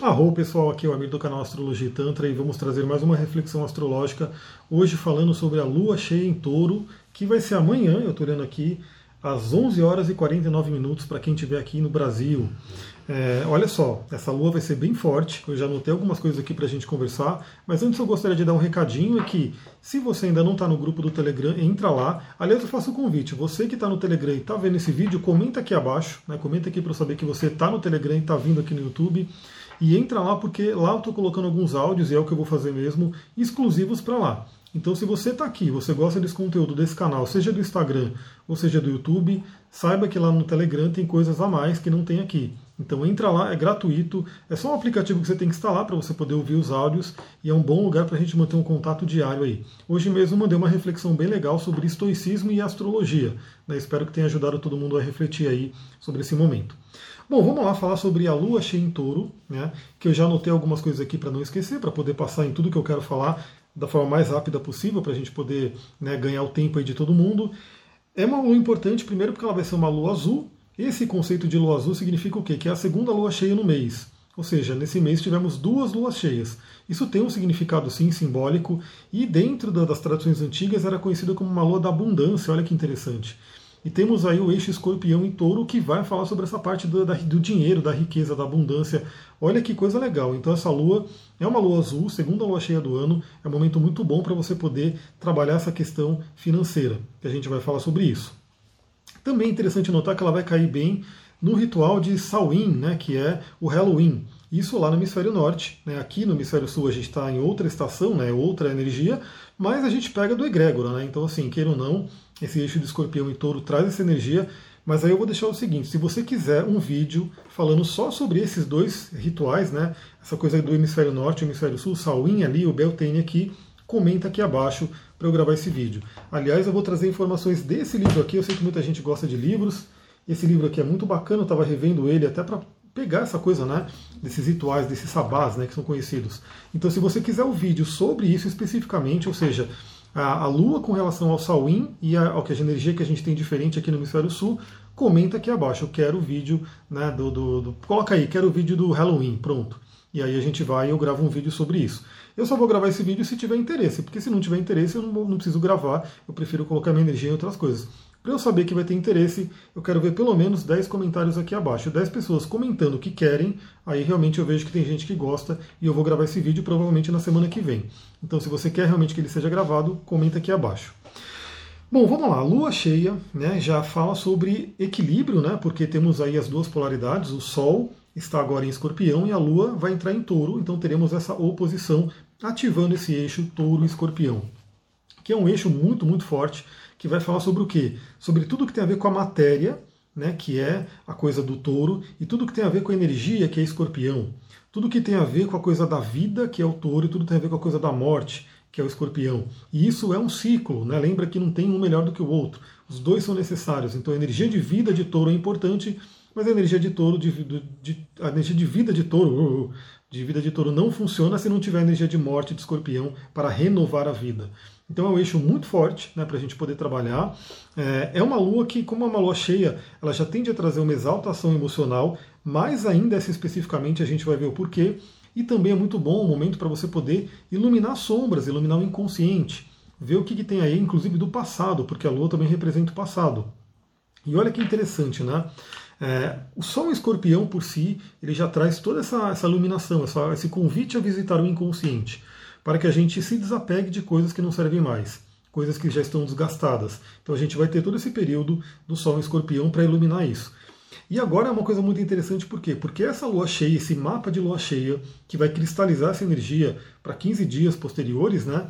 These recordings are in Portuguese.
Arro pessoal, aqui é o amigo do canal Astrologia e Tantra e vamos trazer mais uma reflexão astrológica, hoje falando sobre a lua cheia em touro, que vai ser amanhã, eu estou olhando aqui, às 11 horas e 49 minutos para quem estiver aqui no Brasil. É, olha só, essa lua vai ser bem forte, eu já anotei algumas coisas aqui para a gente conversar, mas antes eu gostaria de dar um recadinho, que se você ainda não está no grupo do Telegram, entra lá. Aliás, eu faço o um convite, você que está no Telegram e está vendo esse vídeo, comenta aqui abaixo, né, comenta aqui para eu saber que você está no Telegram e está vindo aqui no YouTube. E entra lá porque lá eu estou colocando alguns áudios, e é o que eu vou fazer mesmo, exclusivos para lá. Então, se você está aqui, você gosta desse conteúdo desse canal, seja do Instagram ou seja do YouTube, saiba que lá no Telegram tem coisas a mais que não tem aqui. Então entra lá, é gratuito, é só um aplicativo que você tem que instalar para você poder ouvir os áudios e é um bom lugar para a gente manter um contato diário aí. Hoje mesmo mandei uma reflexão bem legal sobre estoicismo e astrologia. Né? Espero que tenha ajudado todo mundo a refletir aí sobre esse momento. Bom, vamos lá falar sobre a lua cheia em touro, né? que eu já anotei algumas coisas aqui para não esquecer, para poder passar em tudo que eu quero falar da forma mais rápida possível, para a gente poder né, ganhar o tempo aí de todo mundo. É uma lua importante, primeiro porque ela vai ser uma lua azul. Esse conceito de lua azul significa o quê? Que é a segunda lua cheia no mês. Ou seja, nesse mês tivemos duas luas cheias. Isso tem um significado sim simbólico e dentro das tradições antigas era conhecida como uma lua da abundância. Olha que interessante. E temos aí o eixo escorpião em touro que vai falar sobre essa parte do, da, do dinheiro, da riqueza, da abundância. Olha que coisa legal. Então essa lua é uma lua azul, segunda lua cheia do ano, é um momento muito bom para você poder trabalhar essa questão financeira, que a gente vai falar sobre isso. Também é interessante notar que ela vai cair bem no ritual de Samhain, né, que é o Halloween. Isso lá no hemisfério norte. Né? Aqui no hemisfério sul a gente está em outra estação, né? outra energia, mas a gente pega do egrégora. Né? Então, assim, queira ou não, esse eixo de escorpião e touro traz essa energia. Mas aí eu vou deixar o seguinte: se você quiser um vídeo falando só sobre esses dois rituais, né? essa coisa do hemisfério norte e hemisfério sul, Salwin ali, o Beltane aqui, comenta aqui abaixo para eu gravar esse vídeo. Aliás, eu vou trazer informações desse livro aqui. Eu sei que muita gente gosta de livros. Esse livro aqui é muito bacana, eu estava revendo ele até para pegar essa coisa, né, desses rituais, desses sabás, né, que são conhecidos. Então, se você quiser o um vídeo sobre isso especificamente, ou seja, a, Lua com relação ao Salwin e a, que a energia que a gente tem diferente aqui no hemisfério sul, comenta aqui abaixo. Eu quero o vídeo, né, do, do, do, coloca aí, quero o vídeo do Halloween, pronto. E aí a gente vai e eu gravo um vídeo sobre isso. Eu só vou gravar esse vídeo se tiver interesse, porque se não tiver interesse eu não, não preciso gravar, eu prefiro colocar minha energia em outras coisas. Para eu saber que vai ter interesse, eu quero ver pelo menos 10 comentários aqui abaixo. 10 pessoas comentando o que querem, aí realmente eu vejo que tem gente que gosta e eu vou gravar esse vídeo provavelmente na semana que vem. Então, se você quer realmente que ele seja gravado, comenta aqui abaixo. Bom, vamos lá. Lua cheia né, já fala sobre equilíbrio, né, porque temos aí as duas polaridades. O Sol está agora em escorpião e a Lua vai entrar em touro, então teremos essa oposição ativando esse eixo touro-escorpião, que é um eixo muito, muito forte que vai falar sobre o quê? Sobre tudo que tem a ver com a matéria, né, que é a coisa do touro, e tudo que tem a ver com a energia, que é escorpião. Tudo que tem a ver com a coisa da vida, que é o touro, e tudo tem a ver com a coisa da morte, que é o escorpião. E isso é um ciclo, né? lembra que não tem um melhor do que o outro. Os dois são necessários. Então a energia de vida de touro é importante, mas a energia de touro, de, de, a energia de vida de touro, uh, uh, de vida de touro não funciona se não tiver energia de morte de escorpião para renovar a vida. Então é um eixo muito forte né, para a gente poder trabalhar. É, é, uma lua que, como é uma lua cheia, ela já tende a trazer uma exaltação emocional, mais ainda essa especificamente a gente vai ver o porquê. E também é muito bom o momento para você poder iluminar sombras, iluminar o inconsciente, ver o que, que tem aí, inclusive do passado, porque a lua também representa o passado. E olha que interessante, né? É, o Sol escorpião por si, ele já traz toda essa, essa iluminação, essa, esse convite a visitar o inconsciente para que a gente se desapegue de coisas que não servem mais, coisas que já estão desgastadas. Então a gente vai ter todo esse período do Sol em Escorpião para iluminar isso. E agora é uma coisa muito interessante, por quê? Porque essa lua cheia, esse mapa de lua cheia, que vai cristalizar essa energia para 15 dias posteriores, né?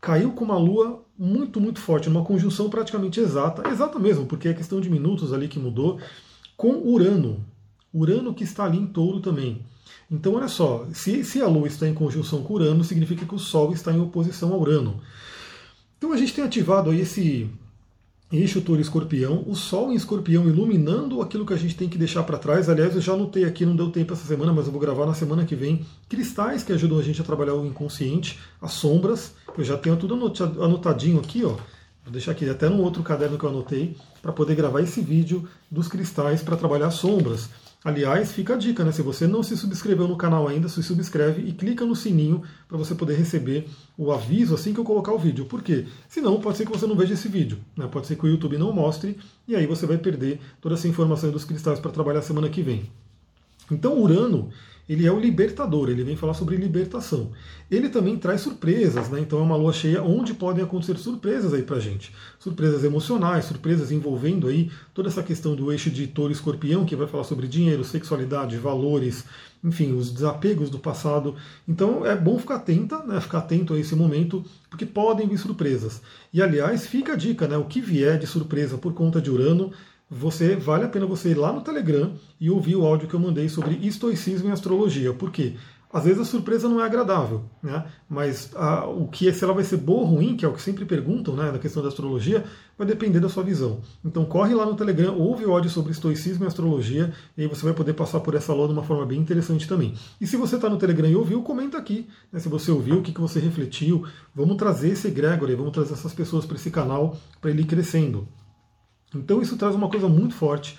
Caiu com uma lua muito, muito forte, numa conjunção praticamente exata, exata mesmo, porque é questão de minutos ali que mudou, com Urano. Urano que está ali em touro também. Então, olha só, se, se a Lua está em conjunção com Urano, significa que o Sol está em oposição a Urano. Então a gente tem ativado aí esse eixo touro escorpião, o Sol em escorpião iluminando aquilo que a gente tem que deixar para trás. Aliás, eu já anotei aqui, não deu tempo essa semana, mas eu vou gravar na semana que vem, cristais que ajudam a gente a trabalhar o inconsciente, as sombras. Eu já tenho tudo anotadinho aqui, ó. Vou deixar aqui até no outro caderno que eu anotei para poder gravar esse vídeo dos cristais para trabalhar sombras. Aliás, fica a dica, né? Se você não se subscreveu no canal ainda, se subscreve e clica no sininho para você poder receber o aviso assim que eu colocar o vídeo. Por quê? Senão pode ser que você não veja esse vídeo, né? Pode ser que o YouTube não mostre e aí você vai perder toda essa informação dos cristais para trabalhar semana que vem. Então, Urano ele é o libertador, ele vem falar sobre libertação. Ele também traz surpresas, né? Então é uma lua cheia onde podem acontecer surpresas aí pra gente. Surpresas emocionais, surpresas envolvendo aí toda essa questão do eixo de touro escorpião, que vai falar sobre dinheiro, sexualidade, valores, enfim, os desapegos do passado. Então é bom ficar atenta, né? Ficar atento a esse momento, porque podem vir surpresas. E aliás, fica a dica, né? O que vier de surpresa por conta de Urano você vale a pena você ir lá no Telegram e ouvir o áudio que eu mandei sobre estoicismo e astrologia. Por quê? Às vezes a surpresa não é agradável, né? mas a, o que é, se ela vai ser boa ou ruim, que é o que sempre perguntam né, na questão da astrologia, vai depender da sua visão. Então corre lá no Telegram, ouve o áudio sobre estoicismo e astrologia, e aí você vai poder passar por essa aula de uma forma bem interessante também. E se você está no Telegram e ouviu, comenta aqui. Né, se você ouviu, o que, que você refletiu. Vamos trazer esse Gregory, vamos trazer essas pessoas para esse canal, para ele ir crescendo. Então isso traz uma coisa muito forte.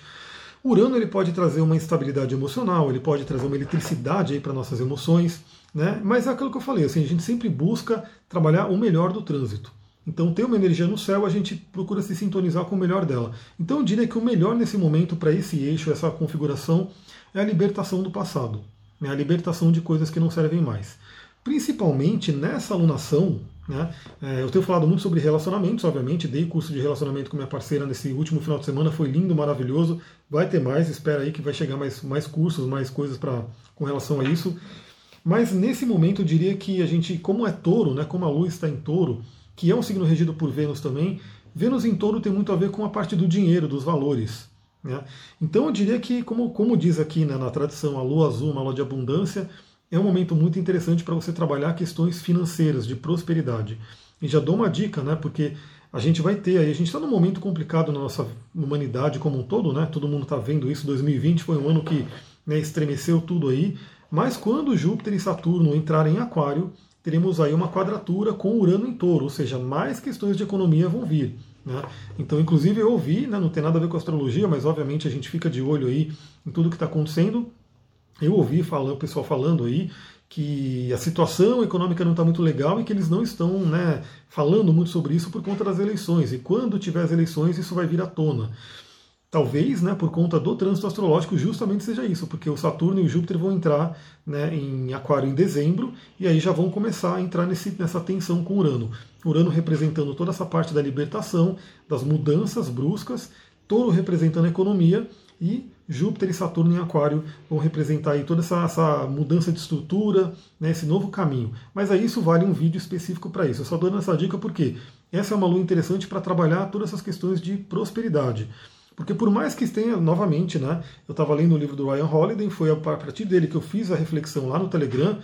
Urano ele pode trazer uma instabilidade emocional, ele pode trazer uma eletricidade aí para nossas emoções, né? Mas é aquilo que eu falei, assim, a gente sempre busca trabalhar o melhor do trânsito. Então tem uma energia no céu, a gente procura se sintonizar com o melhor dela. Então eu diria que o melhor nesse momento para esse eixo, essa configuração, é a libertação do passado, né? a libertação de coisas que não servem mais. Principalmente nessa alunação, né? É, eu tenho falado muito sobre relacionamentos, obviamente, dei curso de relacionamento com minha parceira nesse último final de semana, foi lindo, maravilhoso. Vai ter mais, espera aí que vai chegar mais, mais cursos, mais coisas pra, com relação a isso. Mas nesse momento eu diria que a gente, como é touro, né, como a lua está em touro, que é um signo regido por Vênus também, Vênus em touro tem muito a ver com a parte do dinheiro, dos valores. Né? Então eu diria que, como, como diz aqui né, na tradição, a lua azul, uma lua de abundância, é um momento muito interessante para você trabalhar questões financeiras, de prosperidade. E já dou uma dica, né? Porque a gente vai ter aí, a gente está num momento complicado na nossa humanidade como um todo, né? Todo mundo está vendo isso. 2020 foi um ano que né, estremeceu tudo aí. Mas quando Júpiter e Saturno entrarem em Aquário, teremos aí uma quadratura com Urano em Touro, ou seja, mais questões de economia vão vir. Né? Então, inclusive, eu ouvi, né, não tem nada a ver com astrologia, mas obviamente a gente fica de olho aí em tudo que está acontecendo. Eu ouvi o pessoal falando aí que a situação econômica não está muito legal e que eles não estão né, falando muito sobre isso por conta das eleições. E quando tiver as eleições, isso vai vir à tona. Talvez, né, por conta do trânsito astrológico, justamente seja isso, porque o Saturno e o Júpiter vão entrar né, em Aquário em dezembro e aí já vão começar a entrar nesse, nessa tensão com Urano. Urano representando toda essa parte da libertação, das mudanças bruscas, Touro representando a economia e Júpiter e Saturno em Aquário vão representar aí toda essa, essa mudança de estrutura, né, esse novo caminho. Mas aí isso vale um vídeo específico para isso. Eu só dou essa dica porque essa é uma lua interessante para trabalhar todas essas questões de prosperidade. Porque por mais que tenha, novamente, né, eu estava lendo o livro do Ryan Holiday, foi a partir dele que eu fiz a reflexão lá no Telegram,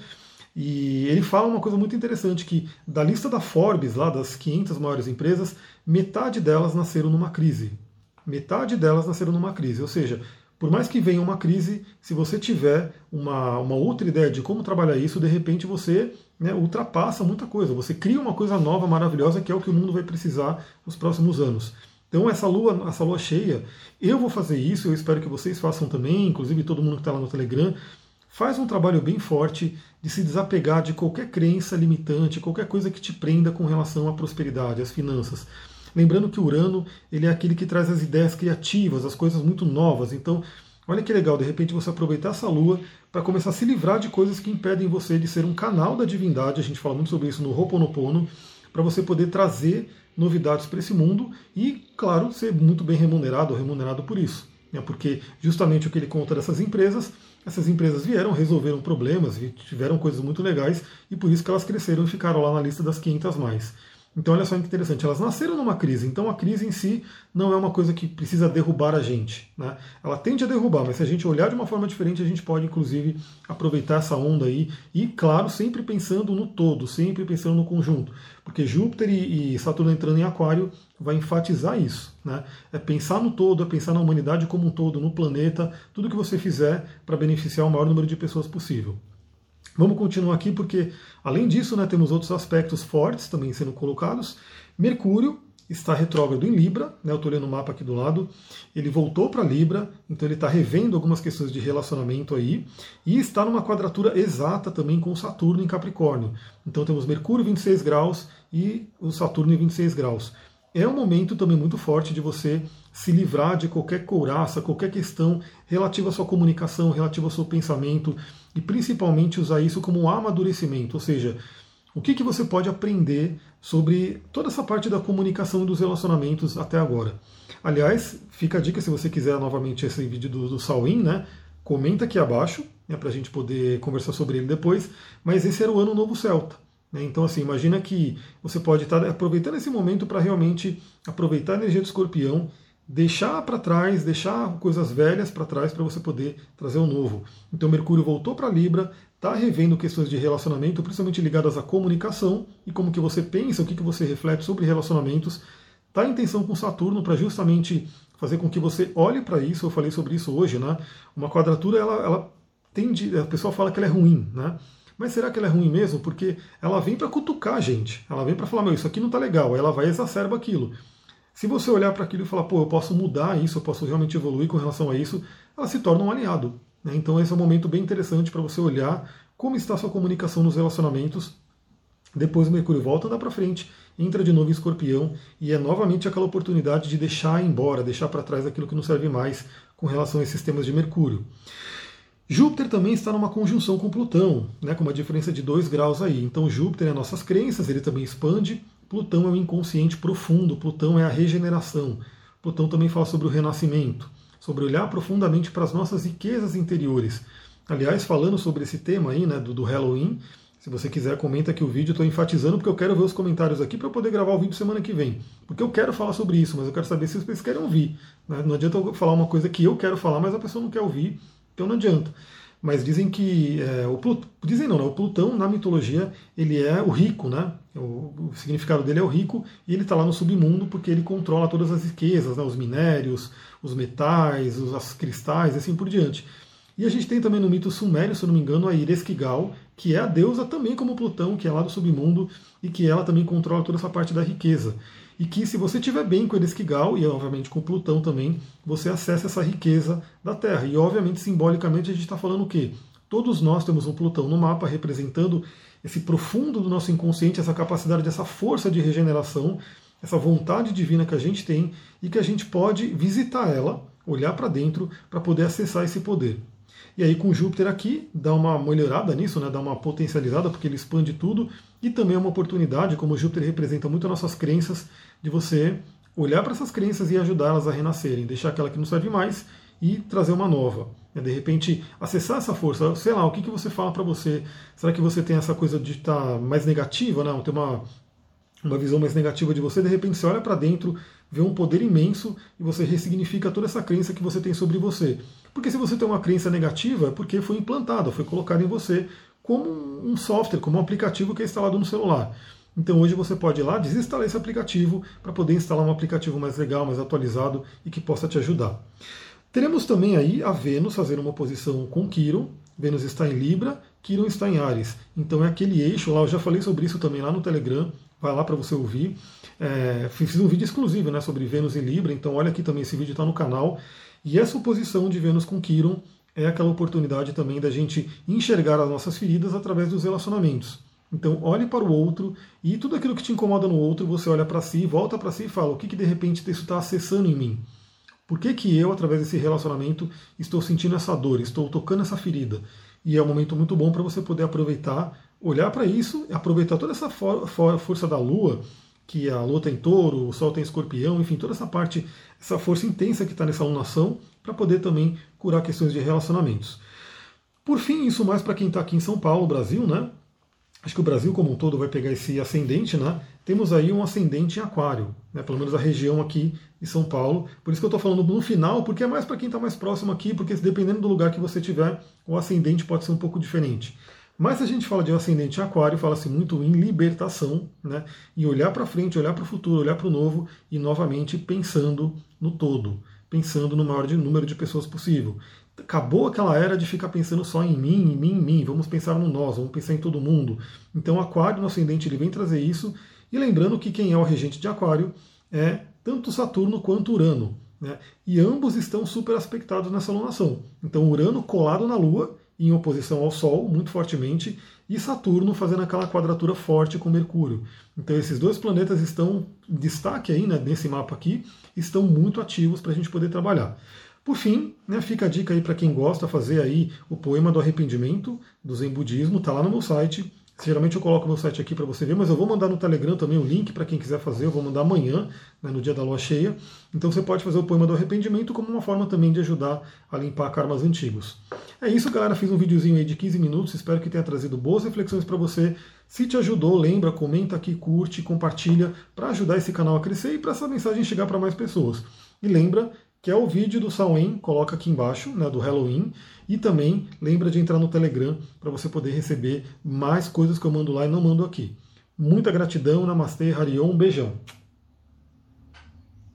e ele fala uma coisa muito interessante, que da lista da Forbes, lá das 500 maiores empresas, metade delas nasceram numa crise. Metade delas nasceram numa crise, ou seja, por mais que venha uma crise, se você tiver uma, uma outra ideia de como trabalhar isso, de repente você né, ultrapassa muita coisa. Você cria uma coisa nova, maravilhosa, que é o que o mundo vai precisar nos próximos anos. Então essa lua, essa lua cheia, eu vou fazer isso, eu espero que vocês façam também, inclusive todo mundo que está lá no Telegram, faz um trabalho bem forte de se desapegar de qualquer crença limitante, qualquer coisa que te prenda com relação à prosperidade, às finanças. Lembrando que Urano ele é aquele que traz as ideias criativas, as coisas muito novas. Então, olha que legal, de repente você aproveitar essa lua para começar a se livrar de coisas que impedem você de ser um canal da divindade. A gente fala muito sobre isso no Ho'oponopono, para você poder trazer novidades para esse mundo e, claro, ser muito bem remunerado ou remunerado por isso. Né? Porque justamente o que ele conta dessas empresas, essas empresas vieram, resolveram problemas, tiveram coisas muito legais e por isso que elas cresceram e ficaram lá na lista das 500 mais. Então, olha só que interessante, elas nasceram numa crise, então a crise em si não é uma coisa que precisa derrubar a gente. Né? Ela tende a derrubar, mas se a gente olhar de uma forma diferente, a gente pode, inclusive, aproveitar essa onda aí, e, claro, sempre pensando no todo, sempre pensando no conjunto. Porque Júpiter e Saturno entrando em Aquário vai enfatizar isso. Né? É pensar no todo, é pensar na humanidade como um todo, no planeta, tudo que você fizer para beneficiar o maior número de pessoas possível. Vamos continuar aqui porque, além disso, né, temos outros aspectos fortes também sendo colocados. Mercúrio, está retrógrado em Libra, né, eu estou olhando o mapa aqui do lado, ele voltou para Libra, então ele está revendo algumas questões de relacionamento aí, e está numa quadratura exata também com Saturno em Capricórnio. Então temos Mercúrio 26 graus e o Saturno em 26 graus. É um momento também muito forte de você se livrar de qualquer couraça, qualquer questão relativa à sua comunicação, relativa ao seu pensamento, e principalmente usar isso como um amadurecimento, ou seja, o que, que você pode aprender sobre toda essa parte da comunicação e dos relacionamentos até agora. Aliás, fica a dica se você quiser novamente esse vídeo do, do Salwin, né? Comenta aqui abaixo, né, para a gente poder conversar sobre ele depois. Mas esse era o ano novo celta. Né? Então, assim, imagina que você pode estar aproveitando esse momento para realmente aproveitar a energia do escorpião deixar para trás, deixar coisas velhas para trás para você poder trazer o novo. Então Mercúrio voltou para Libra, está revendo questões de relacionamento, principalmente ligadas à comunicação e como que você pensa, o que, que você reflete sobre relacionamentos. Está em tensão com Saturno para justamente fazer com que você olhe para isso. Eu falei sobre isso hoje, né? Uma quadratura, ela, ela tende, a pessoa fala que ela é ruim, né? Mas será que ela é ruim mesmo? Porque ela vem para cutucar a gente. Ela vem para falar, meu, isso aqui não está legal. Ela vai exacerba aquilo. Se você olhar para aquilo e falar, pô, eu posso mudar isso, eu posso realmente evoluir com relação a isso, ela se torna um aliado. Né? Então esse é um momento bem interessante para você olhar como está a sua comunicação nos relacionamentos. Depois o Mercúrio volta, anda para frente, entra de novo em escorpião e é novamente aquela oportunidade de deixar embora, deixar para trás aquilo que não serve mais com relação a esses temas de Mercúrio. Júpiter também está numa conjunção com Plutão, né, com uma diferença de 2 graus aí. Então Júpiter é nossas crenças, ele também expande, Plutão é o inconsciente profundo, Plutão é a regeneração. Plutão também fala sobre o renascimento, sobre olhar profundamente para as nossas riquezas interiores. Aliás, falando sobre esse tema aí, né, do, do Halloween, se você quiser, comenta aqui o vídeo. Estou enfatizando porque eu quero ver os comentários aqui para eu poder gravar o vídeo semana que vem. Porque eu quero falar sobre isso, mas eu quero saber se vocês querem ouvir. Né? Não adianta eu falar uma coisa que eu quero falar, mas a pessoa não quer ouvir, então não adianta mas dizem que é, o Plutão, dizem não, né? o Plutão na mitologia ele é o rico, né? O, o significado dele é o rico e ele está lá no submundo porque ele controla todas as riquezas, né? os minérios, os metais, os as cristais, e assim por diante. E a gente tem também no mito sumério, se eu não me engano, a Ereskkigal, que é a deusa também como Plutão, que é lá do submundo e que ela também controla toda essa parte da riqueza e que se você tiver bem com Eresquigal e obviamente com Plutão também, você acessa essa riqueza da Terra. E obviamente simbolicamente a gente está falando o quê? Todos nós temos um Plutão no mapa representando esse profundo do nosso inconsciente, essa capacidade, essa força de regeneração, essa vontade divina que a gente tem e que a gente pode visitar ela, olhar para dentro para poder acessar esse poder. E aí com Júpiter aqui, dá uma melhorada nisso, né? dá uma potencializada, porque ele expande tudo, e também é uma oportunidade, como Júpiter representa muito as nossas crenças, de você olhar para essas crenças e ajudá-las a renascerem, deixar aquela que não serve mais e trazer uma nova. Né? De repente, acessar essa força, sei lá, o que, que você fala para você? Será que você tem essa coisa de estar tá mais negativa? Né? Tem uma, uma visão mais negativa de você, de repente você olha para dentro, vê um poder imenso e você ressignifica toda essa crença que você tem sobre você. Porque se você tem uma crença negativa, é porque foi implantada, foi colocada em você como um software, como um aplicativo que é instalado no celular. Então hoje você pode ir lá desinstalar esse aplicativo para poder instalar um aplicativo mais legal, mais atualizado e que possa te ajudar. Teremos também aí a Vênus fazendo uma posição com Quiron. Vênus está em Libra, Quiron está em Ares. Então é aquele eixo lá, eu já falei sobre isso também lá no Telegram, vai lá para você ouvir. É, fiz um vídeo exclusivo né, sobre Vênus em Libra, então olha aqui também, esse vídeo está no canal. E essa oposição de Vênus com Quiron é aquela oportunidade também da gente enxergar as nossas feridas através dos relacionamentos. Então, olhe para o outro e tudo aquilo que te incomoda no outro, você olha para si, volta para si e fala: o que, que de repente isso está acessando em mim? Por que, que eu, através desse relacionamento, estou sentindo essa dor, estou tocando essa ferida? E é um momento muito bom para você poder aproveitar, olhar para isso, aproveitar toda essa for for força da lua, que a lua tem touro, o sol tem escorpião, enfim, toda essa parte, essa força intensa que está nessa alunação, para poder também curar questões de relacionamentos. Por fim, isso mais para quem está aqui em São Paulo, Brasil, né? Acho que o Brasil como um todo vai pegar esse ascendente, né? Temos aí um ascendente em aquário, né? pelo menos a região aqui de São Paulo. Por isso que eu estou falando no final, porque é mais para quem está mais próximo aqui, porque dependendo do lugar que você tiver, o ascendente pode ser um pouco diferente. Mas se a gente fala de um ascendente aquário, fala-se muito em libertação, né? E olhar para frente, olhar para o futuro, olhar para o novo e novamente pensando no todo, pensando no maior número de pessoas possível acabou aquela era de ficar pensando só em mim, em mim, em mim. Vamos pensar no nós, vamos pensar em todo mundo. Então, Aquário, no ascendente, ele vem trazer isso. E lembrando que quem é o regente de Aquário é tanto Saturno quanto Urano. Né? E ambos estão super aspectados nessa lunação. Então, Urano colado na Lua, em oposição ao Sol, muito fortemente, e Saturno fazendo aquela quadratura forte com Mercúrio. Então, esses dois planetas estão em destaque aí, né, nesse mapa aqui, estão muito ativos para a gente poder trabalhar. Por fim, né, fica a dica aí para quem gosta fazer aí o poema do arrependimento do Zen Budismo, está lá no meu site, Geralmente eu coloco meu site aqui para você ver, mas eu vou mandar no Telegram também o link para quem quiser fazer. Eu vou mandar amanhã, né, no dia da lua cheia. Então você pode fazer o poema do arrependimento como uma forma também de ajudar a limpar karmas antigos. É isso, galera. Fiz um videozinho aí de 15 minutos. Espero que tenha trazido boas reflexões para você. Se te ajudou, lembra, comenta aqui, curte, compartilha para ajudar esse canal a crescer e para essa mensagem chegar para mais pessoas. E lembra que é o vídeo do Samhain, coloca aqui embaixo, né, do Halloween. E também lembra de entrar no Telegram para você poder receber mais coisas que eu mando lá e não mando aqui. Muita gratidão, Namastê, Harion, um beijão.